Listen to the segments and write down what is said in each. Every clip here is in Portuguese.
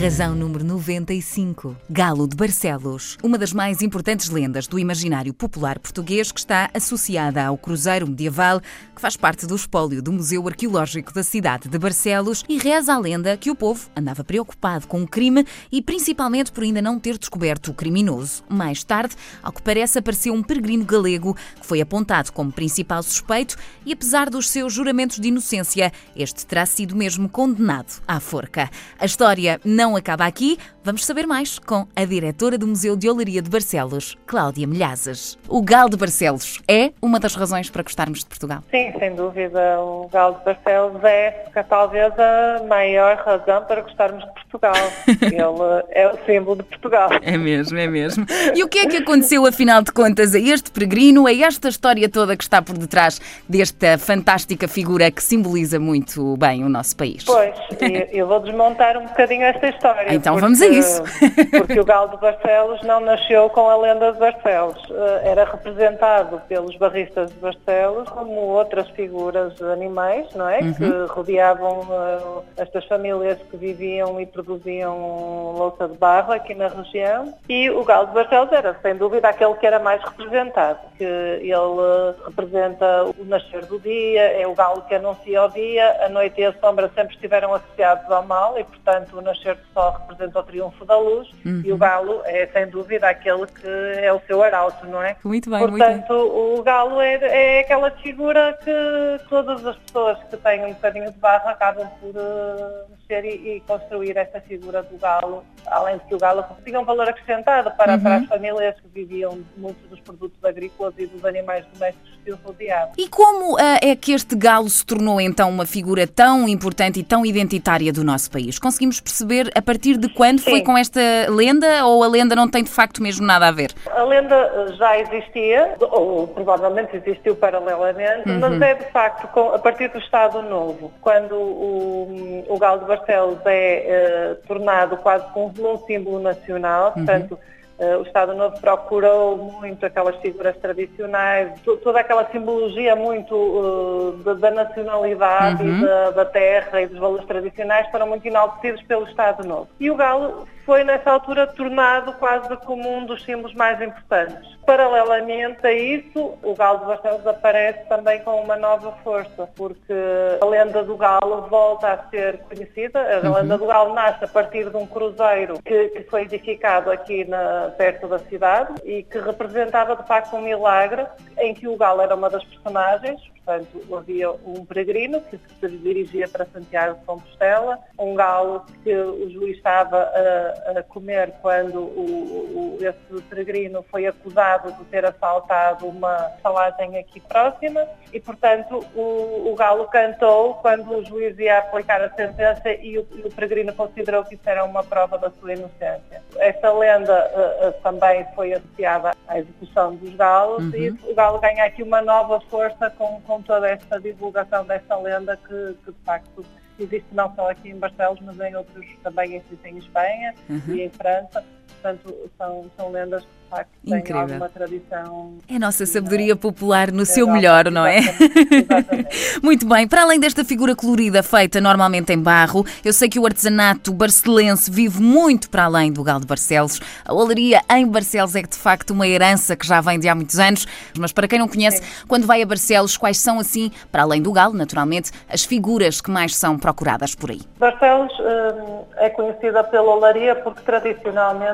Razão número 95. Galo de Barcelos. Uma das mais importantes lendas do imaginário popular português que está associada ao cruzeiro medieval que faz parte do espólio do Museu Arqueológico da cidade de Barcelos e reza a lenda que o povo andava preocupado com o crime e principalmente por ainda não ter descoberto o criminoso. Mais tarde, ao que parece, apareceu um peregrino galego que foi apontado como principal suspeito e apesar dos seus juramentos de inocência, este terá sido mesmo condenado à forca. A história não acaba aqui. Vamos saber mais com a diretora do Museu de Olaria de Barcelos, Cláudia Milhazes. O Galo de Barcelos é uma das razões para gostarmos de Portugal? Sim, sem dúvida. O Galo de Barcelos é talvez a maior razão para gostarmos de Portugal. Ele é o símbolo de Portugal. É mesmo, é mesmo. E o que é que aconteceu, afinal de contas, a este peregrino, a esta história toda que está por detrás desta fantástica figura que simboliza muito bem o nosso país? Pois, eu vou desmontar um bocadinho esta história. Então porque, vamos a isso. porque o Galo de Barcelos não nasceu com a lenda de Barcelos. Eh, era representado pelos barristas de Barcelos como outras figuras animais, não é? Uhum. Que rodeavam uh, estas famílias que viviam e produziam louça de barro aqui na região. E o Galo de Barcelos era, sem dúvida, aquele que era mais representado. Que ele representa o nascer do dia, é o galo que anuncia o dia, a noite e a sombra sempre estiveram associados ao mal e, portanto, o nascer sol representa o triunfo da luz uhum. e o galo é sem dúvida aquele que é o seu arauto, não é? Muito bem, Portanto, muito bem. o galo é, é aquela figura que todas as pessoas que têm um bocadinho de barro acabam por uh, mexer e, e, construir essa figura do galo, além de que o galo tinha um valor acrescentado para, uhum. para as famílias que viviam muitos dos produtos agrícolas e dos animais domésticos que o rodeavam. E como uh, é que este galo se tornou então uma figura tão importante e tão identitária do nosso país? Conseguimos perceber a partir de quando Sim. foi com esta lenda ou a lenda não tem de facto mesmo nada a ver? A lenda já existia, ou provavelmente existiu paralelamente, uhum. mas é de facto com, a partir do Estado Novo, quando o, o Galo de Barcelos é uh, tornado quase como um símbolo nacional, uhum. portanto Uh, o Estado Novo procurou muito aquelas figuras tradicionais, toda aquela simbologia muito uh, da, da, nacionalidade uhum. e da, da, terra e dos valores tradicionais foram muito enaltecidos pelo Estado Novo. E o Galo foi nessa altura tornado quase como um dos símbolos mais importantes. Paralelamente a isso, o Galo de Barcelos aparece também com uma nova força, porque a lenda do Galo volta a ser conhecida. A uhum. lenda do Galo nasce a partir de um cruzeiro que, que foi edificado aqui na, perto da cidade e que representava de facto um milagre em que o Galo era uma das personagens, Portanto, havia um peregrino que se dirigia para Santiago de Compostela, um galo que o juiz estava a, a comer quando o, o, esse peregrino foi acusado de ter assaltado uma salagem aqui próxima e, portanto, o, o galo cantou quando o juiz ia aplicar a sentença e o, e o peregrino considerou que isso era uma prova da sua inocência. Essa lenda uh, uh, também foi associada à execução dos galos uhum. e o galo ganha aqui uma nova força com, com com toda esta divulgação desta lenda que, que de facto existe não só aqui em Barcelos, mas em outros também existem em Espanha uhum. e em França. Portanto, são, são lendas que de facto têm Incrível. alguma tradição. É a nossa sabedoria popular no seu melhor, não é? Exatamente. Muito bem. Para além desta figura colorida feita normalmente em barro, eu sei que o artesanato barcelense vive muito para além do Galo de Barcelos. A olaria em Barcelos é de facto uma herança que já vem de há muitos anos. Mas para quem não conhece, Sim. quando vai a Barcelos, quais são assim, para além do Galo, naturalmente, as figuras que mais são procuradas por aí? Barcelos hum, é conhecida pela olaria porque tradicionalmente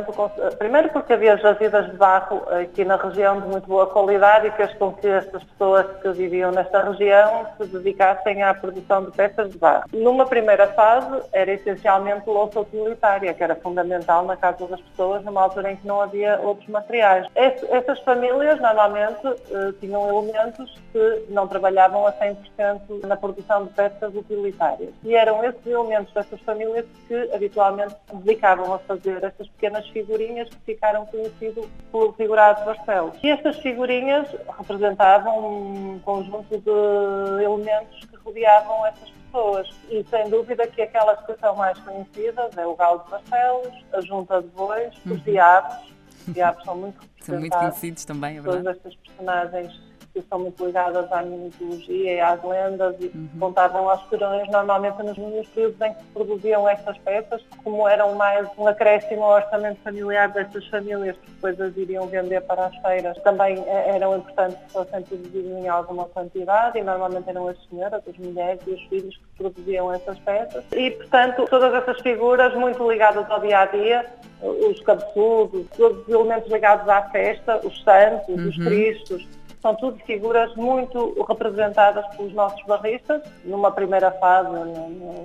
primeiro porque havia jazidas de barro aqui na região de muito boa qualidade e fez com que estas pessoas que viviam nesta região se dedicassem à produção de peças de barro. Numa primeira fase era essencialmente louça utilitária, que era fundamental na casa das pessoas numa altura em que não havia outros materiais. Essas famílias normalmente eh, tinham elementos que não trabalhavam a 100% na produção de peças utilitárias. E eram esses elementos dessas famílias que habitualmente dedicavam a fazer estas pequenas figurinhas que ficaram conhecidas pelo figurado Barcelos. E estas figurinhas representavam um conjunto de elementos que rodeavam essas pessoas. E sem dúvida que aquelas que são mais conhecidas é o galo de Barcelos, a junta de bois, uhum. os diabos. Os diabos são muito São muito conhecidos também, é verdade. Todas estas personagens que são muito ligadas à mitologia e às lendas e uhum. contavam aos perões normalmente nos, nos períodos em que se produziam estas peças, como eram mais um acréscimo ao orçamento familiar destas famílias que depois as iriam vender para as feiras, também eh, eram importantes que fossem produzidas em alguma quantidade e normalmente eram as senhoras, as mulheres e os filhos que produziam essas peças. E, portanto, todas essas figuras muito ligadas ao dia a dia, os cabeçudos, todos os elementos ligados à festa, os santos, uhum. os cristos, são tudo figuras muito representadas pelos nossos barristas, numa primeira fase,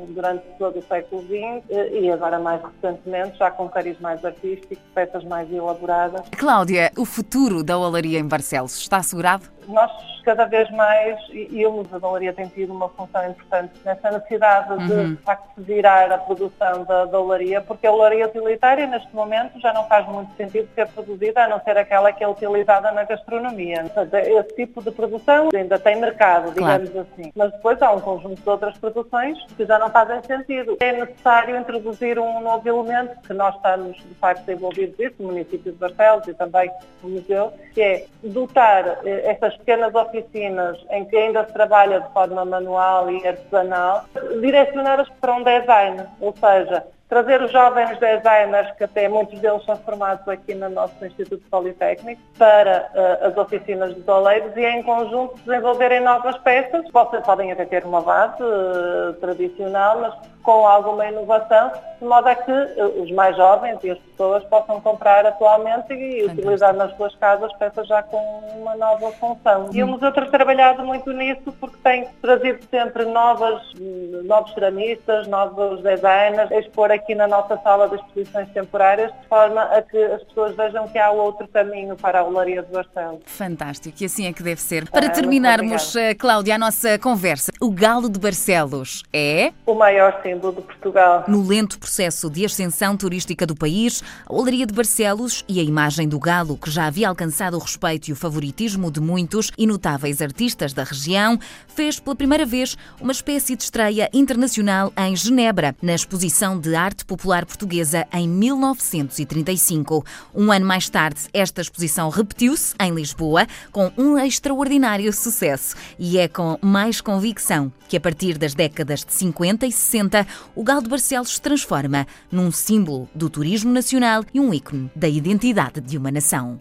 durante todo o século XX, e agora mais recentemente, já com cariz mais artístico, peças mais elaboradas. Cláudia, o futuro da olaria em Barcelos está assegurado? Nós cada vez mais, e o Museu da Olaria tem tido uma função importante nessa necessidade uhum. de, de facto, virar a produção da, da olaria, porque a olaria utilitária, neste momento, já não faz muito sentido ser produzida, a não ser aquela que é utilizada na gastronomia. Esse tipo de produção ainda tem mercado, digamos claro. assim. Mas depois há um conjunto de outras produções que já não fazem sentido. É necessário introduzir um novo elemento, que nós estamos, de facto, envolvidos nisso, no município de Barcelos e também no museu, que é dotar eh, essas pequenas oficinas em que ainda se trabalha de forma manual e artesanal, direcionadas para um design, ou seja, trazer os jovens designers, que até muitos deles são formados aqui no nosso Instituto Politécnico, para uh, as oficinas dos oleiros e em conjunto desenvolverem novas peças. Podem, podem até ter uma base uh, tradicional, mas com alguma inovação, de modo a que uh, os mais jovens e as pessoas possam comprar atualmente e Fantástico. utilizar nas suas casas peças já com uma nova função. Hum. E o museu tem trabalhado muito nisso porque tem trazido sempre novas, novos ceramistas, novos designers, expor aqui na nossa sala de exposições temporárias, de forma a que as pessoas vejam que há outro caminho para a Olaria de Barcelos. Fantástico, e assim é que deve ser. Para terminarmos, eh, Cláudia, a nossa conversa, o Galo de Barcelos é... O maior símbolo de Portugal. No lento processo de ascensão turística do país, a Olaria de Barcelos e a imagem do galo, que já havia alcançado o respeito e o favoritismo de muitos e notáveis artistas da região, fez pela primeira vez uma espécie de estreia internacional em Genebra, na exposição de arte popular portuguesa em 1935. Um ano mais tarde, esta exposição repetiu-se em Lisboa com um extraordinário sucesso e é com mais convicção que a partir das décadas de 50 e 60 o Galo de Barcelos se transforma num símbolo do turismo nacional e um ícone da identidade de uma nação.